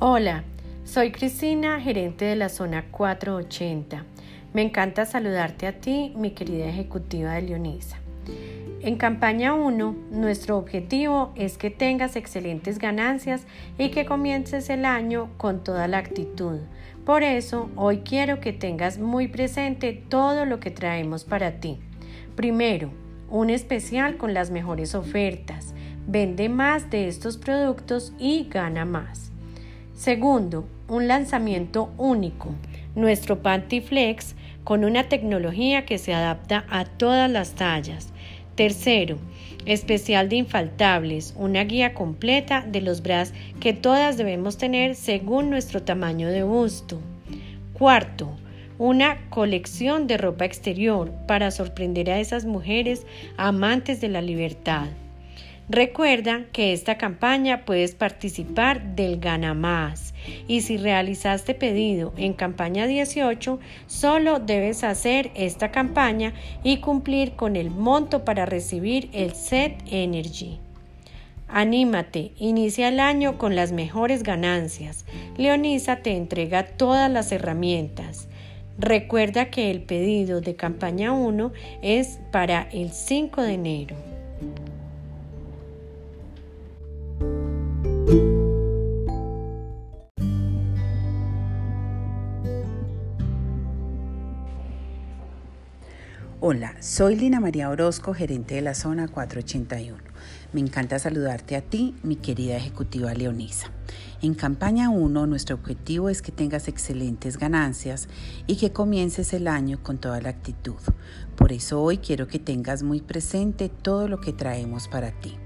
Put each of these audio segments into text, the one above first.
Hola, soy Cristina, gerente de la zona 480. Me encanta saludarte a ti, mi querida ejecutiva de Leonisa. En campaña 1, nuestro objetivo es que tengas excelentes ganancias y que comiences el año con toda la actitud. Por eso, hoy quiero que tengas muy presente todo lo que traemos para ti. Primero, un especial con las mejores ofertas. Vende más de estos productos y gana más. Segundo, un lanzamiento único, nuestro Pantiflex con una tecnología que se adapta a todas las tallas. Tercero, especial de infaltables, una guía completa de los bras que todas debemos tener según nuestro tamaño de busto. Cuarto, una colección de ropa exterior para sorprender a esas mujeres amantes de la libertad. Recuerda que esta campaña puedes participar del Gana Más y si realizaste pedido en campaña 18, solo debes hacer esta campaña y cumplir con el monto para recibir el Set Energy. Anímate, inicia el año con las mejores ganancias. Leonisa te entrega todas las herramientas. Recuerda que el pedido de campaña 1 es para el 5 de enero. Hola, soy Lina María Orozco, gerente de la zona 481. Me encanta saludarte a ti, mi querida ejecutiva Leonisa. En campaña 1, nuestro objetivo es que tengas excelentes ganancias y que comiences el año con toda la actitud. Por eso hoy quiero que tengas muy presente todo lo que traemos para ti.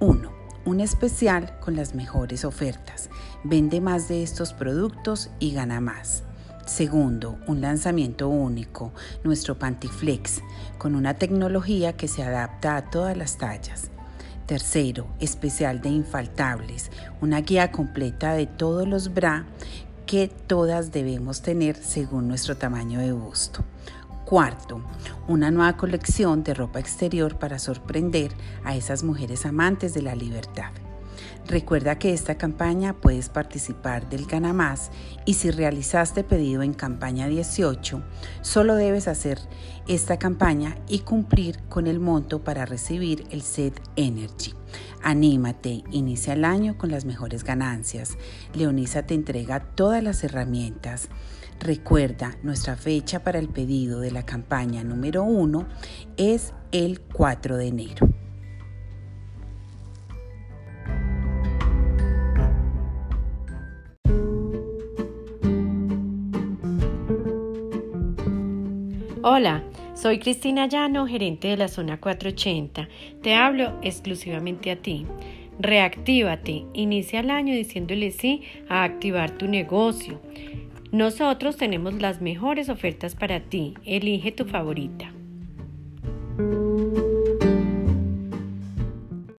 1. Un especial con las mejores ofertas. Vende más de estos productos y gana más. Segundo, un lanzamiento único, nuestro Pantiflex, con una tecnología que se adapta a todas las tallas. Tercero, especial de infaltables, una guía completa de todos los bra que todas debemos tener según nuestro tamaño de busto. Cuarto, una nueva colección de ropa exterior para sorprender a esas mujeres amantes de la libertad. Recuerda que esta campaña puedes participar del Gana Más y si realizaste pedido en campaña 18, solo debes hacer esta campaña y cumplir con el monto para recibir el Set Energy. Anímate, inicia el año con las mejores ganancias. Leonisa te entrega todas las herramientas. Recuerda, nuestra fecha para el pedido de la campaña número 1 es el 4 de enero. Hola, soy Cristina Llano, gerente de la zona 480. Te hablo exclusivamente a ti. Reactívate, inicia el año diciéndole sí a activar tu negocio. Nosotros tenemos las mejores ofertas para ti. Elige tu favorita.